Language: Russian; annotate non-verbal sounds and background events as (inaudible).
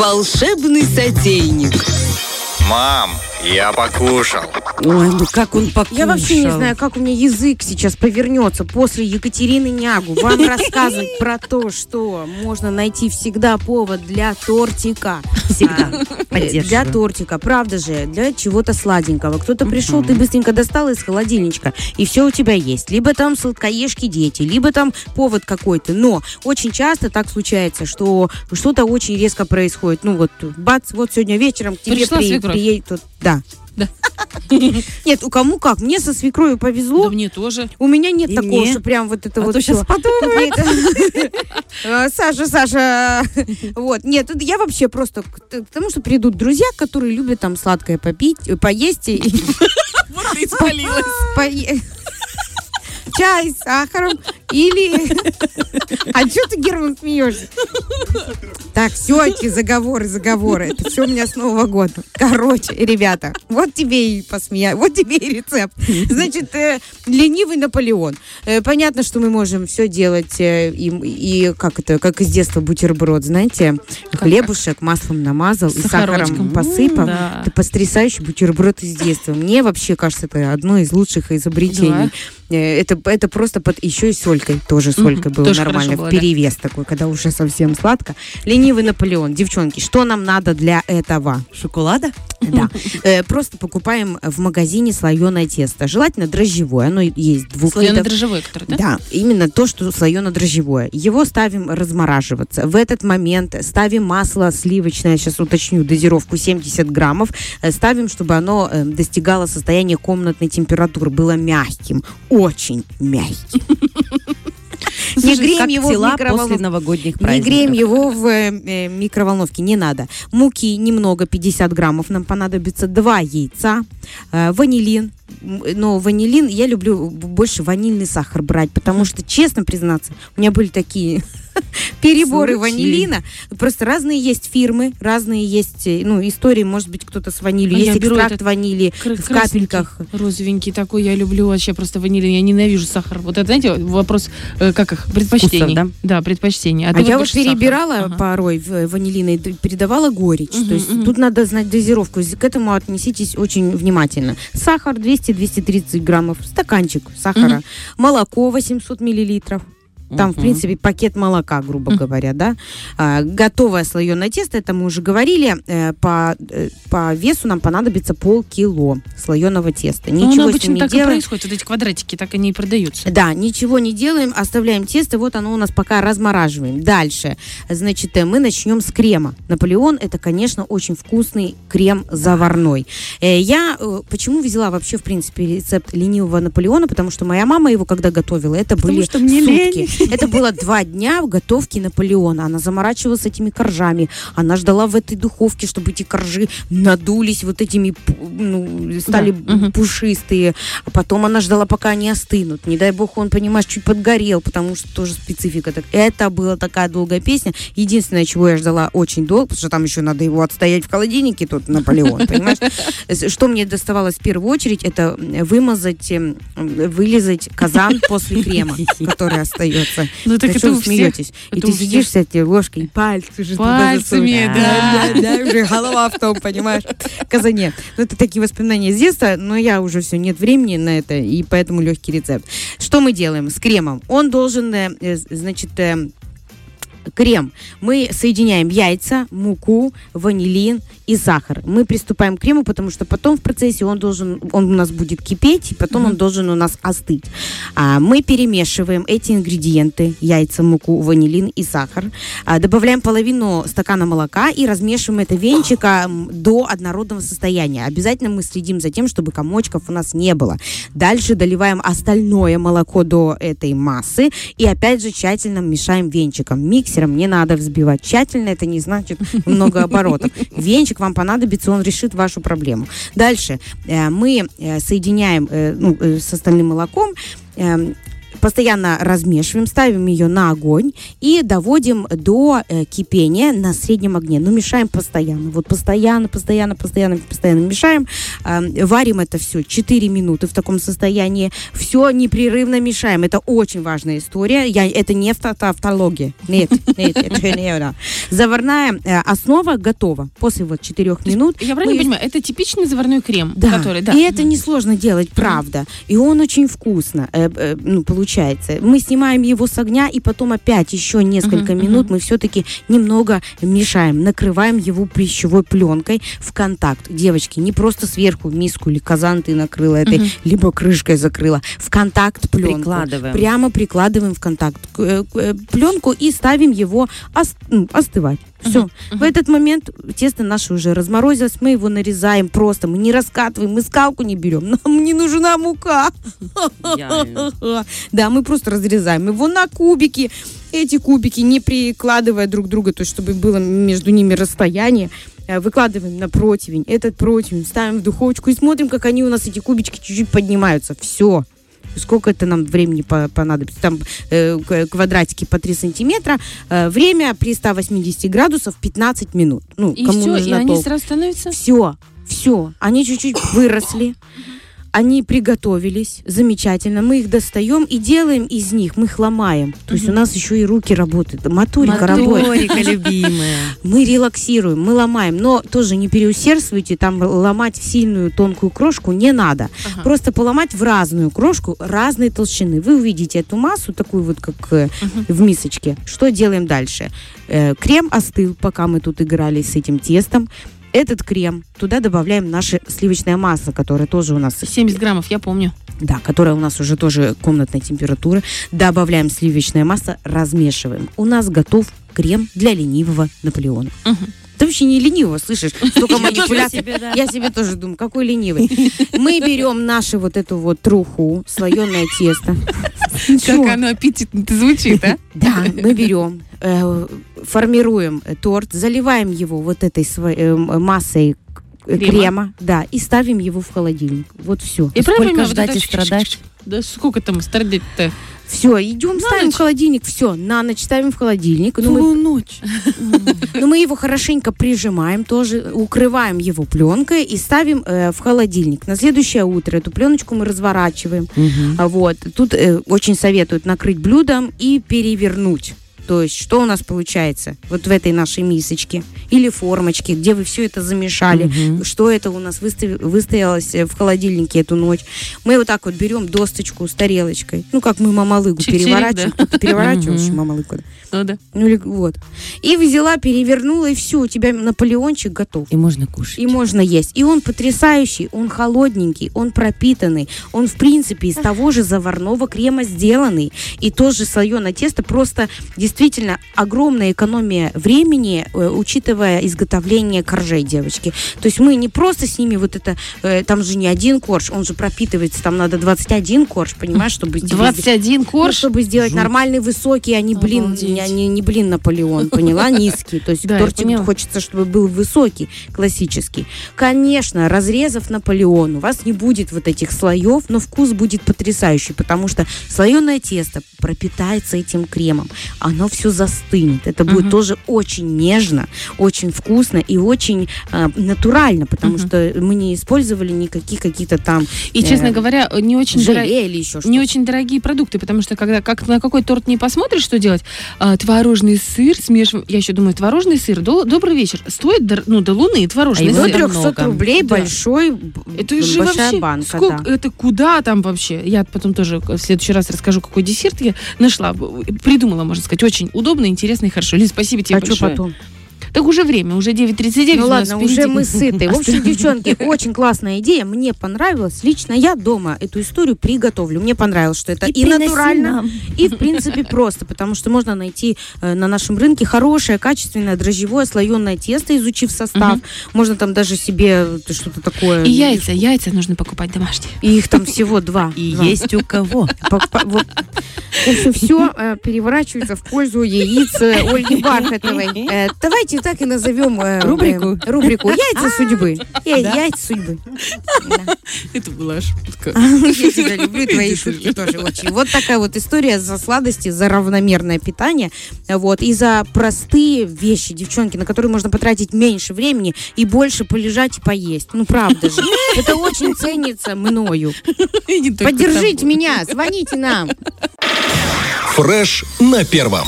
Волшебный сотейник. Мам, я покушал. Ой, ну как он покушал. Я вообще не знаю, как у меня язык сейчас повернется после Екатерины Нягу. Вам рассказывать про то, что можно найти всегда повод для тортика. Всегда. Поддерживаю. Для тортика, правда же, для чего-то сладенького. Кто-то пришел, ты быстренько достал из холодильничка, и все у тебя есть. Либо там сладкоежки дети, либо там повод какой-то. Но очень часто так случается, что что-то очень резко происходит. Ну вот, бац, вот сегодня вечером к тебе при- приедет... тут- Да. Да. (laughs) Нет, у кому как. Мне со свекровью повезло. Да мне тоже. У меня нет И такого, мне. что прям вот это А вот то всё. щас (laughs) Нет. Э, Саша, Саша. (laughs) Вот. Нет, я вообще просто к тому, что придут друзья, которые любят там сладкое попить, э, поесть и Вот ты спалилась. пое- чай с сахаром или... А что ты, Герман, смеешься? Так, все эти заговоры, заговоры. Это все у меня с Нового года. Короче, ребята, вот тебе и посмея, вот тебе и рецепт. Значит, э, ленивый Наполеон. Э, понятно, что мы можем все делать э, и, и как это, как из детства бутерброд, знаете, хлебушек маслом намазал и сахаром посыпал. Да. Это потрясающий бутерброд из детства. Мне вообще кажется, это одно из лучших изобретений. Э, Это, это просто под еще и солькой. Тоже солькой было тоже нормально. было, в да. перевес такой, когда уже совсем сладко. Ленивый Наполеон. Девчонки, что нам надо для этого? Шоколада? Да. (laughs) Э, Просто покупаем в магазине слоеное тесто. Желательно дрожжевое. Оно есть двух дрожжевой, который, да? Да, именно то, что слоено-дрожжевое. Его ставим размораживаться. В этот момент ставим масло сливочное, сейчас уточню дозировку 70 граммов, Э, ставим, чтобы оно э, достигало состояния комнатной температуры, было мягким, очень мягким. (laughs) Не греем его в после новогодних Не праздников. греем его в э, э, микроволновке, не надо. Муки немного, 50 граммов нам понадобится. Два яйца, э, ванилин. Но ванилин, я люблю больше ванильный сахар брать, потому что, честно признаться, у меня были такие (laughs) переборы Случаи. ванилина. Просто разные есть фирмы, разные есть, э, ну, истории, может быть, кто-то с ванилью. А есть я беру экстракт этот ванили Кра- в капельках. Розовенький такой, я люблю вообще просто ванилин. Я ненавижу сахар. Вот это, знаете, вопрос, э, как их, предпочтений. Вкусов, да? предпочтений. А, А, ты я вот сахар. перебирала Ага. порой э, ванилиной, д- передавала горечь. Мгм, То есть мгм. тут надо знать дозировку. К этому отнеситесь очень внимательно. Сахар 200-230 граммов, стаканчик сахара, Мгм. молоко 800 миллилитров. Там, в Мгм. принципе, пакет молока, грубо говоря, да. А, готовое слоеное тесто, это мы уже говорили, э, по, э, по весу нам понадобится полкило слоеного теста. Ну, Ничего оно с ним обычно не так и делаем. происходит. Вот эти квадратики так они и продаются. Да, ничего не делаем, оставляем тесто, вот оно у нас пока размораживаем. Дальше, значит, э, мы начнем с крема. Наполеон это, конечно, очень вкусный крем заварной. Я почему взяла вообще, в принципе, рецепт ленивого Наполеона, потому что моя мама его когда готовила, это были что мне сутки. (laughs) Это было два дня в готовке Наполеона. Она заморачивалась этими коржами. Она ждала в этой духовке, чтобы эти коржи надулись вот этими, ну, стали Да, пушистые. А потом она ждала, пока они остынут. Не дай бог, он, понимаешь, чуть подгорел, потому что тоже специфика. Так, это была такая долгая песня. Единственное, чего я ждала очень долго, потому что там еще надо его отстоять в холодильнике, тот Наполеон, понимаешь? (laughs) Что мне доставалось в первую очередь, это вымазать, эм, вылезать казан после крема, который остается. Ну, так это что у смеетесь? И ты сидишь с этой ложкой, пальцы уже туда Пальцами, да, да, уже голова в том, понимаешь, казане. Ну, это такие воспоминания с детства, но я уже все, нет времени на это, и поэтому легкий рецепт. Что мы делаем с кремом? Он должен, э, э, значит, э, крем. Мы соединяем яйца, муку, ванилин и сахар. Мы приступаем к крему, потому что потом в процессе он должен, он у нас будет кипеть, и потом он должен у нас остыть. А, мы перемешиваем эти ингредиенты, яйца, муку, ванилин и сахар. А, добавляем половину стакана молока и размешиваем это венчиком до однородного состояния. Обязательно мы следим за тем, чтобы комочков у нас не было. Дальше доливаем остальное молоко до этой массы и опять же тщательно мешаем венчиком. Миксером не надо взбивать. Тщательно это не значит много оборотов. Венчик вам понадобится, он решит вашу проблему. Дальше э, мы э, соединяем э, ну, с остальным молоком эм, постоянно размешиваем, ставим ее на огонь и доводим до э, кипения на среднем огне. Но мешаем постоянно. Вот постоянно, постоянно, постоянно, постоянно мешаем. Э, варим это все 4 минуты в таком состоянии. Все непрерывно мешаем. Это очень важная история. Я, это не авто- автология. Нет, нет, это не. Заварная э, основа готова. После вот 4 минут. Я правильно мы- понимаю, это типичный заварной крем, Да, который, да. и это несложно делать, правда. И он очень вкусно, э, э, ну, получается. Мы снимаем его с огня, и потом опять еще несколько Мгм, минут мы все-таки немного мешаем, накрываем его пищевой пленкой в контакт. Девочки, не просто сверху в миску или казан ты накрыла этой, Мгм. либо крышкой закрыла. В контакт пленку. Прикладываем. Прямо прикладываем в контакт э, э, пленку и ставим его ос- м, остывать. Все. В этот момент тесто наше уже разморозилось, мы его нарезаем просто, мы не раскатываем, мы скалку не берем, (laughs) нам не нужна мука. (laughs) Да, мы просто разрезаем его на кубики. Эти кубики, не прикладывая друг друга, то есть чтобы было между ними расстояние, э, выкладываем на противень. Этот противень ставим в духовочку и смотрим, как они у нас, эти кубички, чуть-чуть поднимаются. Все. Сколько это нам времени по- понадобится? Там э, квадратики по 3 сантиметра. Э, время при 180 градусов 15 минут. Ну, И кому все, и нужно они толк. сразу становятся... Все, все. Они чуть-чуть выросли. (coughs) Они приготовились, замечательно. Мы их достаем и делаем из них, мы их ломаем. То есть у нас еще и руки работают, моторика работает. Моторика любимая. (laughs) Мы релаксируем, мы ломаем, но тоже не переусердствуйте, там ломать в сильную тонкую крошку не надо. Ага. Просто поломать в разную крошку разной толщины. Вы увидите эту массу, такую вот, как э, в мисочке. Что делаем дальше? Э, крем остыл, пока мы тут играли с этим тестом. Этот крем, туда добавляем наше сливочное масло, которое тоже у нас 70 граммов, я помню. да, которая у нас уже тоже комнатной температуры. Добавляем сливочное масло, размешиваем. У нас готов крем для ленивого Наполеона. Мгм. Ты вообще не ленивого, слышишь? Столько (laughs) Я манипуляций. Я себе тоже думаю, какой ленивый. Мы берем нашу вот эту вот труху, слоеное тесто. Как оно аппетитно звучит, а? Да, мы берем, э, формируем э, торт, заливаем его вот этой сво- э, массой Крема. крема, да, и ставим его в холодильник. Вот все. И Сколько правильно понимаю, вот ждать это и страдать? Да сколько там страдать-то? Все, идем, На ставим ночь? в холодильник, все, на ночь ставим в холодильник. Ну, мы, ночь. (laughs) ну, мы его хорошенько прижимаем тоже, укрываем его пленкой и ставим э, в холодильник. На следующее утро эту пленочку мы разворачиваем. А Вот. Тут э, очень советуют накрыть блюдом и перевернуть. То есть, что у нас получается вот в этой нашей мисочке или формочке, где вы все это замешали, что это у нас выстави- выстоялось э, в холодильнике эту ночь. Мы вот так вот берем досточку с тарелочкой, ну, как мы мамалыгу Чик-чирик, переворачиваем. да. Еще мамалыгу. Ну да. Ну, или вот. И взяла, перевернула, и все, у тебя Наполеончик готов. И можно кушать. И можно есть. И он потрясающий, он холодненький, он пропитанный. Он, в принципе, из того же заварного крема сделанный. И тоже слоеное тесто. Просто действительно огромная экономия времени, э, учитывая изготовление коржей, девочки. То есть мы не просто с ними вот это... э, там же не один корж, он же пропитывается. Там надо 21 корж, понимаешь, чтобы... тебе 21 ну, корж. чтобы сделать нормальный высокий, а не блин, не, не, не блин Наполеон, поняла, (laughs) низкий. То есть Да, тортик хочется, чтобы был высокий, классический. Конечно, разрезав Наполеон, у вас не будет вот этих слоев, но вкус будет потрясающий, потому что слоеное тесто пропитается этим кремом, оно все застынет. Это будет Мгм. тоже очень нежно, очень вкусно и очень а, натурально, потому Мгм. что мы не использовали никаких каких-то там И, честно э, говоря, не очень дорогие. или еще что-то. Не очень дорогие продукты, потому что когда как на какой торт не посмотришь, что делать, а, творожный сыр смешиваем. Я еще думаю, творожный сыр. До- добрый вечер. Стоит дор- ну до луны творожный А До сыр. трёх- 300 много. рублей Да. большой, Это же большая вообще банка, сколько, да. это куда там вообще? Я потом тоже в следующий раз расскажу, какой десерт я нашла, придумала, можно сказать, очень удобно, интересно и хорошо. Лиз, спасибо тебе А что большое. потом? Так уже время, уже 9.39 Ну ладно, впереди. уже мы сыты. В общем, девчонки, очень классная идея. Мне понравилось. Лично я дома эту историю приготовлю. Мне понравилось, что это и, натурально, и в принципе просто, потому что можно найти э, на нашем рынке хорошее, качественное дрожжевое слоеное тесто, изучив состав. Мгм. Можно там даже себе э, что-то такое. И яйца, яйца нужно покупать домашние. И их там всего два. И Два. есть у кого. В общем, все переворачивается в пользу яиц э, Ольги Бархатовой. Э, Так и назовем э, Рубрику. э, рубрику «Яйца судьбы». Я- Яйца судьбы. Да. Это была шутка. Я тебя (laughs) люблю, твои шутки тоже очень. Вот такая вот история за сладости, за равномерное питание. Вот. И за простые вещи, девчонки, на которые можно потратить меньше времени и больше полежать и поесть. Ну, правда же. (laughs) Это очень ценится мною. Поддержите меня, звоните нам. Фреш на первом.